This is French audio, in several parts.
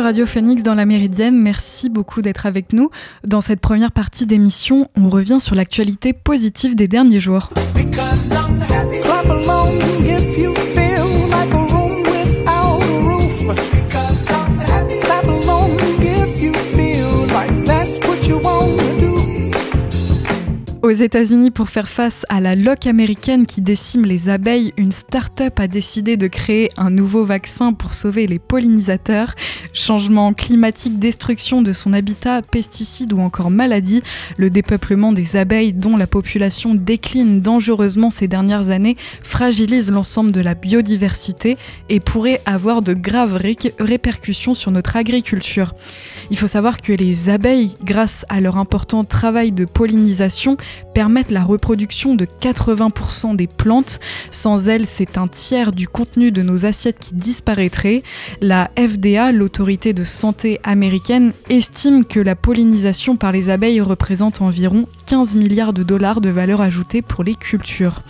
Radio Phoenix dans la Méridienne. Merci beaucoup d'être avec nous. Dans cette première partie d'émission, on revient sur l'actualité positive des derniers jours. Aux États-Unis, pour faire face à la loque américaine qui décime les abeilles, une start-up a décidé de créer un nouveau vaccin pour sauver les pollinisateurs. Changement climatique, destruction de son habitat, pesticides ou encore maladies, le dépeuplement des abeilles dont la population décline dangereusement ces dernières années fragilise l'ensemble de la biodiversité et pourrait avoir de graves répercussions sur notre agriculture. Il faut savoir que les abeilles, grâce à leur important travail de pollinisation, permettent la reproduction de 80% des plantes. Sans elles, c'est un tiers du contenu de nos assiettes qui disparaîtrait. La FDA, l'autorité de santé américaine, estime que la pollinisation par les abeilles représente environ 15 milliards de dollars de valeur ajoutée pour les cultures.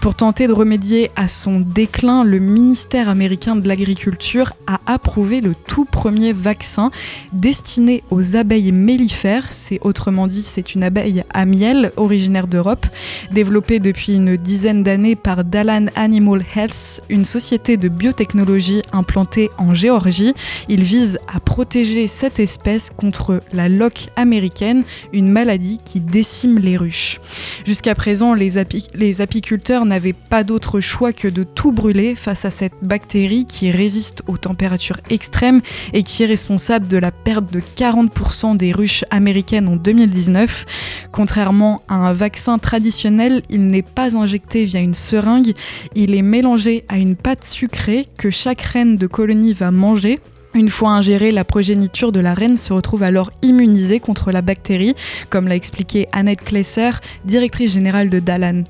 Pour tenter de remédier à son déclin, le ministère américain de l'Agriculture a approuvé le tout premier vaccin destiné aux abeilles mellifères. C'est autrement dit, c'est une abeille à miel d'Europe, développée depuis une dizaine d'années par Dalan Animal Health, une société de biotechnologie implantée en Géorgie. Il vise à protéger cette espèce contre la loque américaine, une maladie qui décime les ruches. Jusqu'à présent, les, les apiculteurs n'avaient pas d'autre choix que de tout brûler face à cette bactérie qui résiste aux températures extrêmes et qui est responsable de la perte de 40% des ruches américaines en 2019. Contrairement à vaccin traditionnel, il n'est pas injecté via une seringue, il est mélangé à une pâte sucrée que chaque reine de colonie va manger une fois ingérée, la progéniture de la reine se retrouve alors immunisée contre la bactérie, comme l'a expliqué Annette Klesser, directrice générale de Dalan.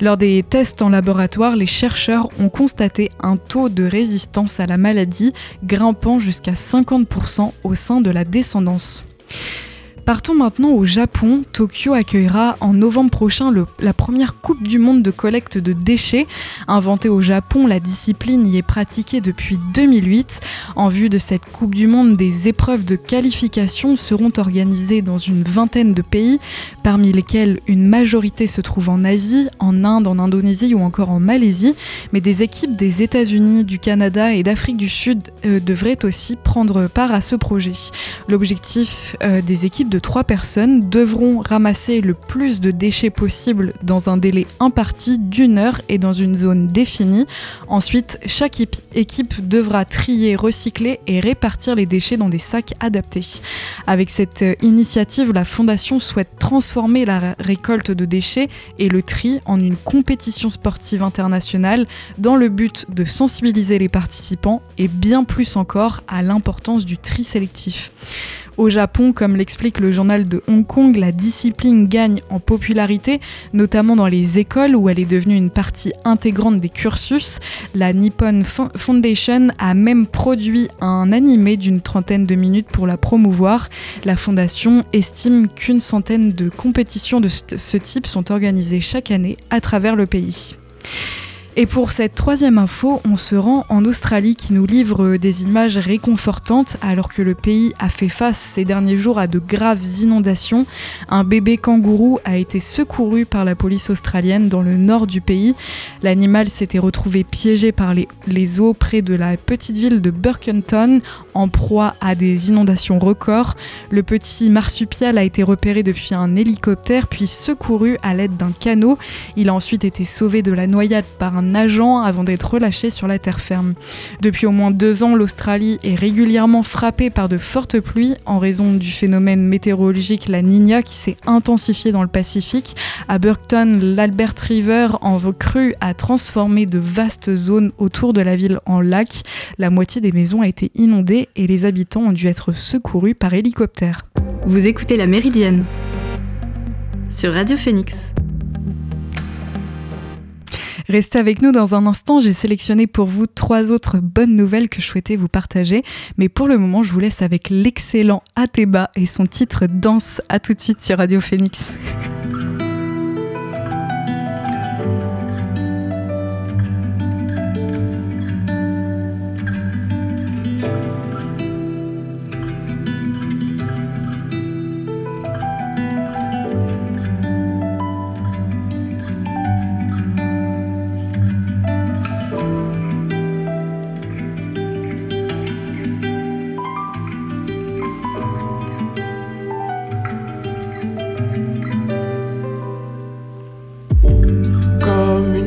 Lors des tests en laboratoire, les chercheurs ont constaté un taux de résistance à la maladie grimpant jusqu'à 50% au sein de la descendance. Partons maintenant au Japon. Tokyo accueillera en novembre prochain la première Coupe du Monde de collecte de déchets. Inventée au Japon, la discipline y est pratiquée depuis 2008. En vue de cette Coupe du Monde, des épreuves de qualification seront organisées dans une vingtaine de pays, parmi lesquels une majorité se trouve en Asie, en Inde, en Indonésie ou encore en Malaisie. Mais des équipes des États-Unis, du Canada et d'Afrique du Sud euh, devraient aussi prendre part à ce projet. L'objectif euh, des équipes trois personnes devront ramasser le plus de déchets possible dans un délai imparti d'une heure et dans une zone définie. Ensuite, chaque équipe devra trier, recycler et répartir les déchets dans des sacs adaptés. Avec cette euh, initiative, la Fondation souhaite transformer la récolte de déchets et le tri en une compétition sportive internationale dans le but de sensibiliser les participants et bien plus encore à l'importance du tri sélectif. Au Japon, comme l'explique le journal de Hong Kong, la discipline gagne en popularité, notamment dans les écoles où elle est devenue une partie intégrante des cursus. La Nippon Foundation a même produit un animé d'une trentaine de minutes pour la promouvoir. La fondation estime qu'une centaine de compétitions de ce type sont organisées chaque année à travers le pays. Et pour cette troisième info, on se rend en Australie qui nous livre des images réconfortantes alors que le pays a fait face ces derniers jours à de graves inondations. Un bébé kangourou a été secouru par la police australienne dans le nord du pays. L'animal s'était retrouvé piégé par les, eaux près de la petite ville de Burkenton en proie à des inondations records. Le petit marsupial a été repéré depuis un hélicoptère puis secouru à l'aide d'un canot. Il a ensuite été sauvé de la noyade par un nageant avant d'être relâché sur la terre ferme. Depuis au moins deux ans, l'Australie est régulièrement frappée par de fortes pluies en raison du phénomène météorologique la Nina qui s'est intensifié dans le Pacifique. À Burton, l'Albert River en crue a transformé de vastes zones autour de la ville en lac. La moitié des maisons a été inondée et les habitants ont dû être secourus par hélicoptère. Vous écoutez la Méridienne sur Radio Phoenix. Restez avec nous dans un instant, j'ai sélectionné pour vous trois autres bonnes nouvelles que je souhaitais vous partager. Mais pour le moment, je vous laisse avec l'excellent Ateba et son titre Danse. À tout de suite sur Radio Phoenix.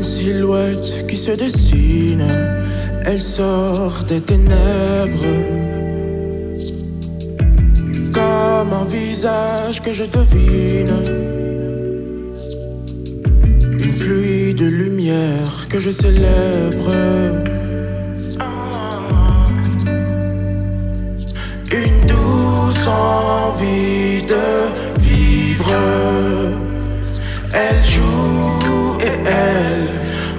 Silhouette qui se dessine, elle sort des ténèbres. Comme un visage que je devine. Une pluie de lumière que je célèbre. Une douce envie de vivre. Elle joue et elle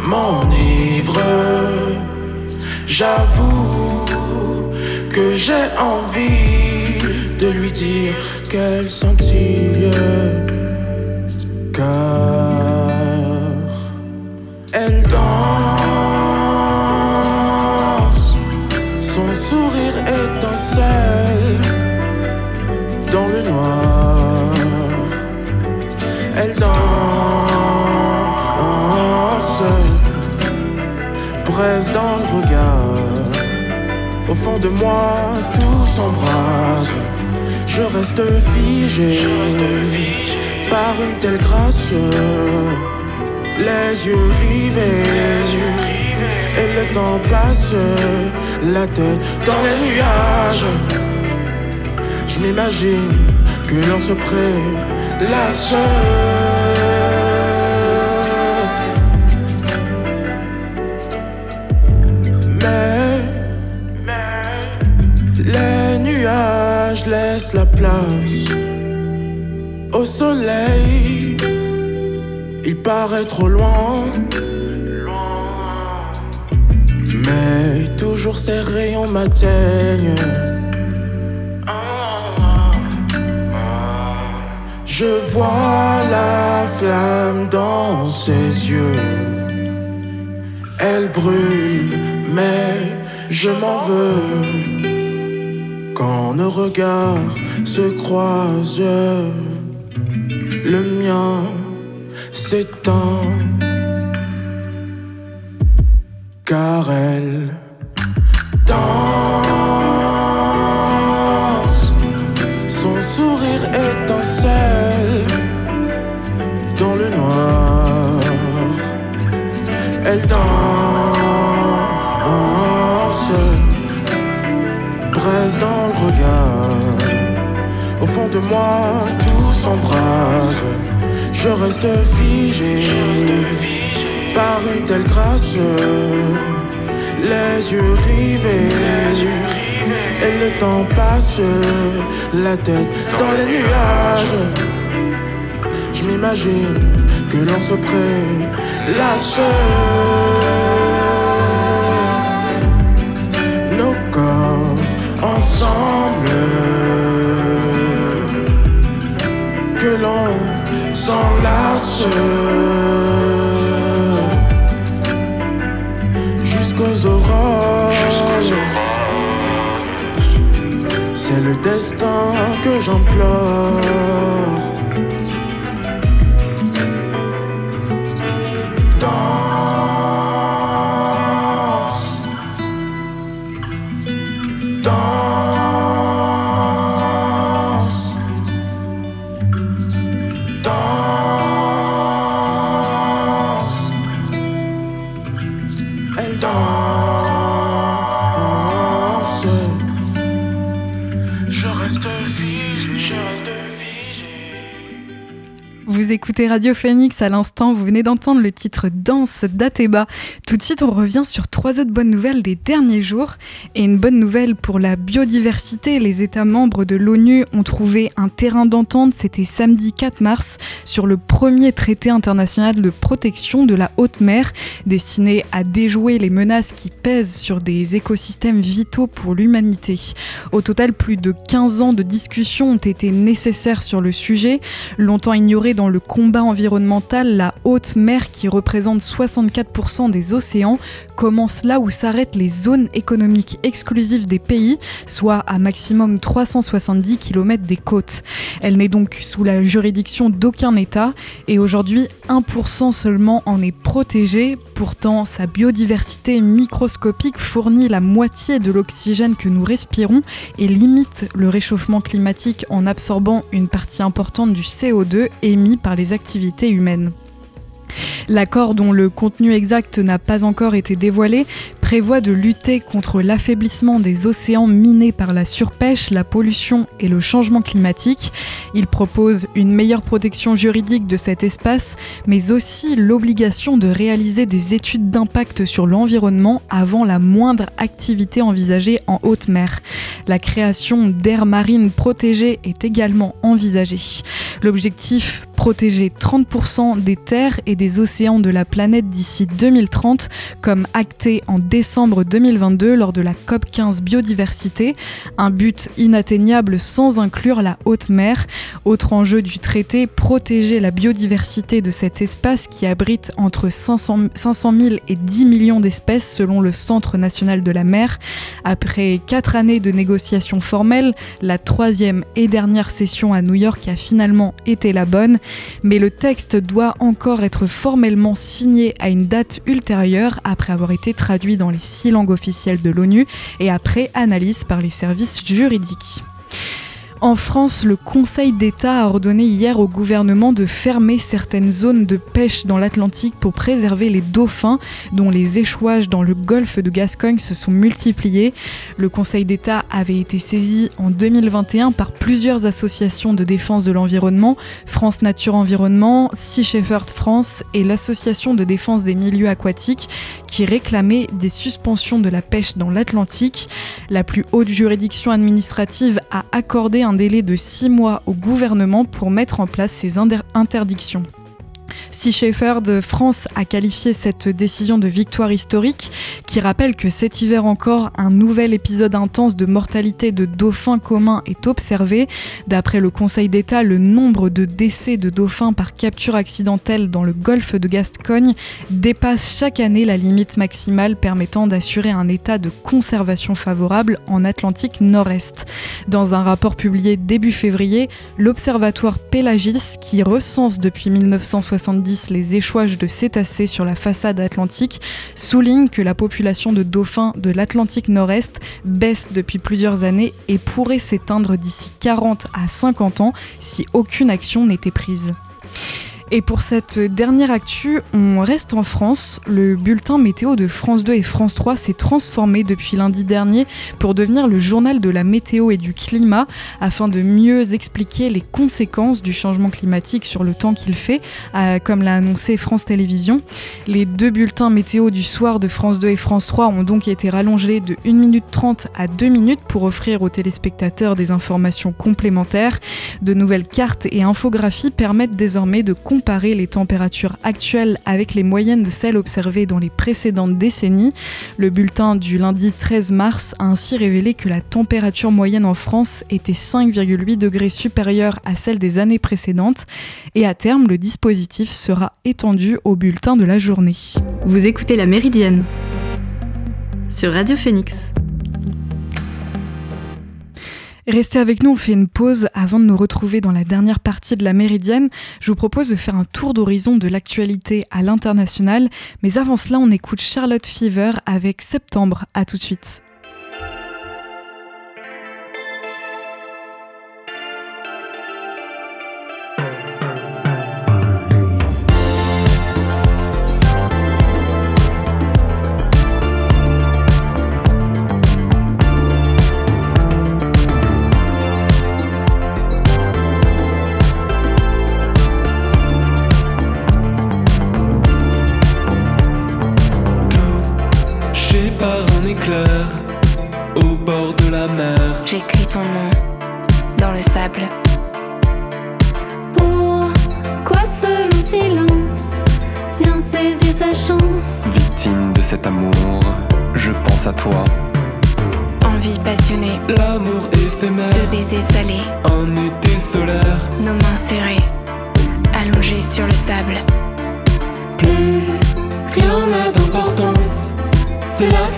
m'enivre. J'avoue que j'ai envie de lui dire qu'elle scintille. Car elle danse, son sourire étincelle dans le noir. Presse dans le regard. Au fond de moi, tout s'embrase. Je reste figé, par une telle grâce. Les yeux rivés, et le temps passe, la tête dans les nuages. Je m'imagine que l'on se prélasse. Mais, la place au soleil. Il paraît trop loin, mais toujours ses rayons m'atteignent. Je vois la flamme dans ses yeux. Elle brûle, mais je m'en veux. Quand nos regards se croisent, le mien s'éteint. Je reste figé, par une telle grâce. Les yeux rivés, et le temps passe, la tête dans les nuages. Je m'imagine que l'on se prélasse. Nos s'enlace. Jusqu'aux aurores. C'est le destin que j'implore. Écoutez Radio Phoenix à l'instant, vous venez d'entendre le titre Danse d'Ateba. Tout de suite, on revient sur trois autres bonnes nouvelles des derniers jours. Et une bonne nouvelle pour la biodiversité, les États membres de l'ONU ont trouvé un terrain d'entente, c'était samedi 4 mars, sur le premier traité international de protection de la haute mer, destiné à déjouer les menaces qui pèsent sur des écosystèmes vitaux pour l'humanité. Au total, plus de 15 ans de discussions ont été nécessaires sur le sujet. Longtemps ignoré dans le combat environnemental, la haute mer, qui représente 64% des océans, commence là où s'arrêtent les zones économiques exclusives des pays, soit à maximum 370 km des côtes. Elle n'est donc sous la juridiction d'aucun État et aujourd'hui 1% seulement en est protégé. Pourtant, sa biodiversité microscopique fournit la moitié de l'oxygène que nous respirons et limite le réchauffement climatique en absorbant une partie importante du CO2 émis par les activités L'accord dont le contenu exact n'a pas encore été dévoilé prévoit de lutter contre l'affaiblissement des océans minés par la surpêche, la pollution et le changement climatique. Il propose une meilleure protection juridique de cet espace, mais aussi l'obligation de réaliser des études d'impact sur l'environnement avant la moindre activité envisagée en haute mer. La création d'aires marines protégées est également envisagée. L'objectif protéger 30% des terres et des océans de la planète d'ici 2030, comme acté en décembre 2022 lors de la COP 15 biodiversité, un but inatteignable sans inclure la haute mer. Autre enjeu du traité, protéger la biodiversité de cet espace qui abrite entre 500, 500 000 et 10 millions d'espèces selon le Centre national de la mer. Après quatre années de négociations formelles, la troisième et dernière session à New York a finalement été la bonne mais le texte doit encore être formellement signé à une date ultérieure après avoir été traduit dans les six langues officielles de l'ONU et après analyse par les services juridiques. En France, le Conseil d'État a ordonné hier au gouvernement de fermer certaines zones de pêche dans l'Atlantique pour préserver les dauphins dont les échouages dans le golfe de Gascogne se sont multipliés. Le Conseil d'État avait été saisi en 2021 par plusieurs associations de défense de l'environnement, France Nature Environnement, Sea Shepherd France et l'Association de défense des milieux aquatiques qui réclamaient des suspensions de la pêche dans l'Atlantique. La plus haute juridiction administrative a accordé délai de six mois au gouvernement pour mettre en place ces interdictions. Sea Shepherd France a qualifié cette décision de victoire historique qui rappelle que cet hiver encore, un nouvel épisode intense de mortalité de dauphins communs est observé. D'après le Conseil d'État, le nombre de décès de dauphins par capture accidentelle dans le golfe de Gascogne dépasse chaque année la limite maximale permettant d'assurer un état de conservation favorable en Atlantique Nord-Est. Dans un rapport publié début février, l'Observatoire Pélagis, qui recense depuis 1960 les échouages de cétacés sur la façade atlantique soulignent que la population de dauphins de l'Atlantique Nord-Est baisse depuis plusieurs années et pourrait s'éteindre d'ici 40 à 50 ans si aucune action n'était prise. Et pour cette dernière actu, on reste en France. Le bulletin météo de France 2 et France 3 s'est transformé depuis lundi dernier pour devenir le journal de la météo et du climat afin de mieux expliquer les conséquences du changement climatique sur le temps qu'il fait, euh, comme l'a annoncé France Télévisions. Les deux bulletins météo du soir de France 2 et France 3 ont donc été rallongés de 1 minute 30 à 2 minutes pour offrir aux téléspectateurs des informations complémentaires. De nouvelles cartes et infographies permettent désormais de comparer les températures actuelles avec les moyennes de celles observées dans les précédentes décennies. Le bulletin du lundi 13 mars a ainsi révélé que la température moyenne en France était 5,8 degrés supérieure à celle des années précédentes et à terme le dispositif sera étendu au bulletin de la journée. Vous écoutez la Méridienne sur Radio Phoenix. Restez avec nous, on fait une pause avant de nous retrouver dans la dernière partie de la Méridienne. Je vous propose de faire un tour d'horizon de l'actualité à l'international, mais avant cela, on écoute Charlotte Fever avec Septembre. À tout de suite. love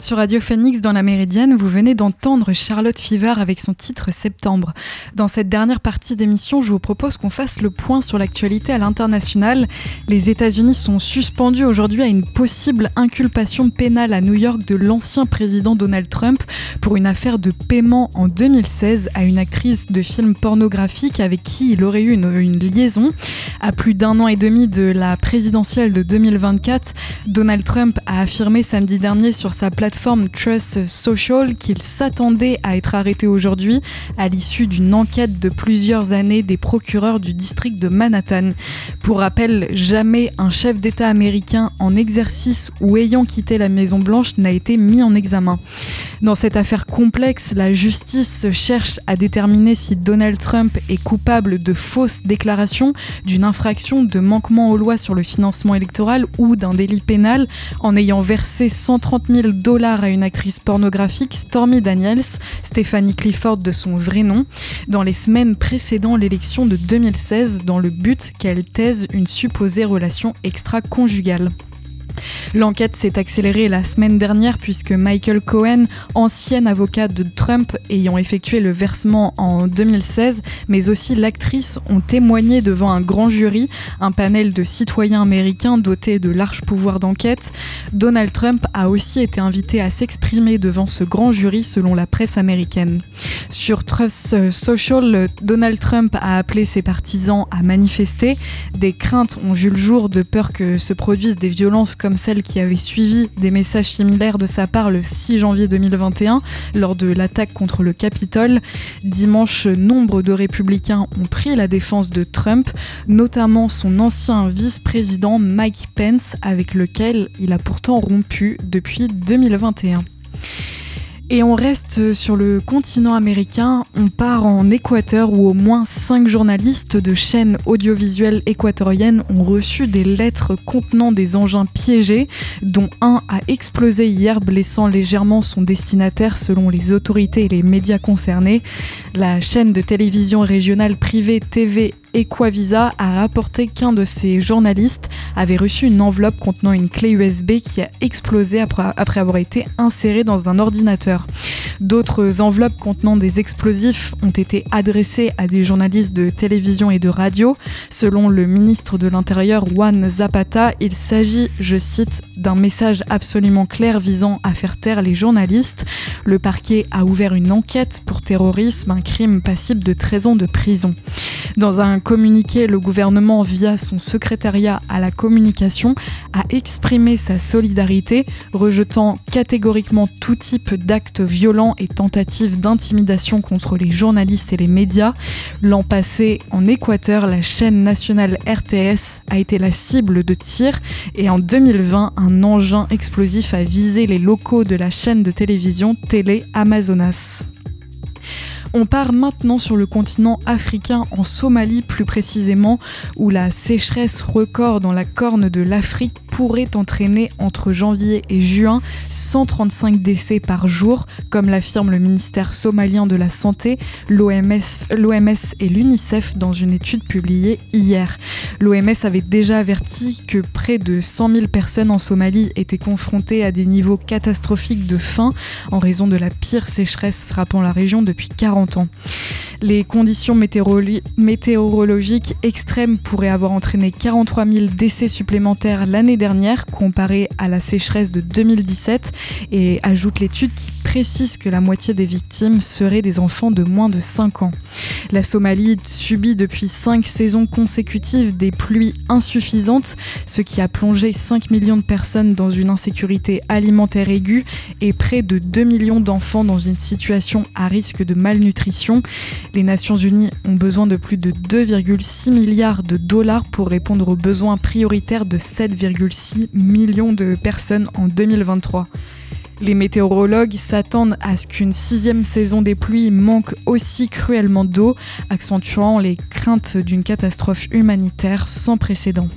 sur Radio Phoenix dans la Méridienne, vous venez d'entendre Charlotte Fever avec son titre Septembre. Dans cette dernière partie d'émission, je vous propose qu'on fasse le point sur l'actualité à l'international. Les États-Unis sont suspendus aujourd'hui à une possible inculpation pénale à New York de l'ancien président Donald Trump pour une affaire de paiement en 2016 à une actrice de film pornographique avec qui il aurait eu une, une liaison. À plus d'un an et demi de la présidentielle de 2024, Donald Trump a affirmé samedi dernier sur sa plateforme Trust Social qu'il s'attendait à être arrêté aujourd'hui à l'issue d'une enquête de plusieurs années des procureurs du district de Manhattan. Pour rappel, jamais un chef d'État américain en exercice ou ayant quitté la Maison Blanche n'a été mis en examen. Dans cette affaire complexe, la justice cherche à déterminer si Donald Trump est coupable de fausses déclarations, d'une infraction de manquement aux lois sur le financement électoral ou d'un délit pénal en ayant versé 130 000 dollars à une actrice pornographique, Stormy Daniels, Stephanie Clifford de son vrai nom, dans les semaines précédant l'élection de 2016 dans le but qu'elle taise une supposée relation extra-conjugale. L'enquête s'est accélérée la semaine dernière puisque Michael Cohen, ancien avocat de Trump ayant effectué le versement en 2016, mais aussi l'actrice ont témoigné devant un grand jury, un panel de citoyens américains dotés de larges pouvoirs d'enquête. Donald Trump a aussi été invité à s'exprimer devant ce grand jury selon la presse américaine. Sur Trust Social, Donald Trump a appelé ses partisans à manifester. Des craintes ont vu le jour de peur que se produisent des violences comme celle qui avait suivi des messages similaires de sa part le 6 janvier 2021 lors de l'attaque contre le Capitole. Dimanche, nombre de républicains ont pris la défense de Trump, notamment son ancien vice-président Mike Pence avec lequel il a pourtant rompu depuis 2021. Et on reste sur le continent américain, on part en Équateur où au moins cinq journalistes de chaînes audiovisuelles équatoriennes ont reçu des lettres contenant des engins piégés, dont un a explosé hier blessant légèrement son destinataire selon les autorités et les médias concernés. La chaîne de télévision régionale privée TV Equavisa a rapporté qu'un de ses journalistes avait reçu une enveloppe contenant une clé USB qui a explosé après avoir été insérée dans un ordinateur. D'autres enveloppes contenant des explosifs ont été adressées à des journalistes de télévision et de radio. Selon le ministre de l'Intérieur Juan Zapata, il s'agit, je cite, d'un message absolument clair visant à faire taire les journalistes. Le parquet a ouvert une enquête pour terrorisme, un crime passible de 13 ans de prison. Dans un communiqué, le gouvernement, via son secrétariat à la communication, a exprimé sa solidarité, rejetant catégoriquement tout type d'actes violents et tentatives d'intimidation contre les journalistes et les médias. L'an passé, en Équateur, la chaîne nationale RTS a été la cible de tirs et en 2020, un engin explosif a visé les locaux de la chaîne de télévision Télé Amazonas. On part maintenant sur le continent africain, en Somalie plus précisément, où la sécheresse record dans la corne de l'Afrique pourrait entraîner entre janvier et juin 135 décès par jour, comme l'affirme le ministère somalien de la Santé, l'OMS et l'UNICEF dans une étude publiée hier. L'OMS avait déjà averti que près de 100 000 personnes en Somalie étaient confrontées à des niveaux catastrophiques de faim en raison de la pire sécheresse frappant la région depuis 40 ans. Les conditions météorologiques extrêmes pourraient avoir entraîné 43 000 décès supplémentaires l'année dernière comparé à la sécheresse de 2017 et ajoute l'étude qui précise que la moitié des victimes seraient des enfants de moins de 5 ans. La Somalie subit depuis 5 saisons consécutives des pluies insuffisantes, ce qui a plongé 5 millions de personnes dans une insécurité alimentaire aiguë et près de 2 millions d'enfants dans une situation à risque de malnutrition. Les Nations Unies ont besoin de plus de 2,6 milliards de dollars pour répondre aux besoins prioritaires de 7,6 millions de personnes en 2023. Les météorologues s'attendent à ce qu'une sixième saison des pluies manque aussi cruellement d'eau, accentuant les craintes d'une catastrophe humanitaire sans précédent.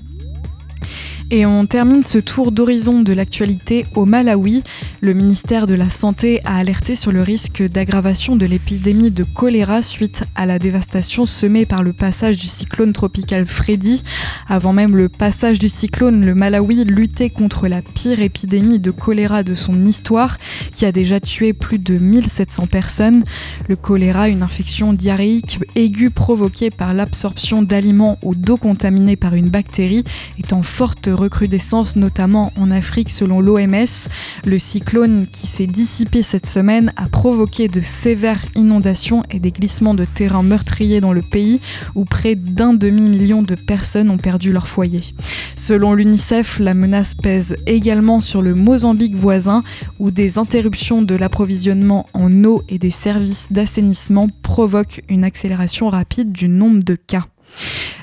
Et on termine ce tour d'horizon de l'actualité au Malawi. Le ministère de la Santé a alerté sur le risque d'aggravation de l'épidémie de choléra suite à la dévastation semée par le passage du cyclone tropical Freddy. Avant même le passage du cyclone, le Malawi luttait contre la pire épidémie de choléra de son histoire, qui a déjà tué plus de 1700 personnes. Le choléra, une infection diarrhéique aiguë provoquée par l'absorption d'aliments ou d'eau contaminée par une bactérie, est en forte recrudescence, notamment en Afrique selon l'OMS. Le cyclone qui s'est dissipé cette semaine a provoqué de sévères inondations et des glissements de terrain meurtriers dans le pays, où près d'un demi-million de personnes ont perdu leur foyer. Selon l'UNICEF, la menace pèse également sur le Mozambique voisin, où des interruptions de l'approvisionnement en eau et des services d'assainissement provoquent une accélération rapide du nombre de cas.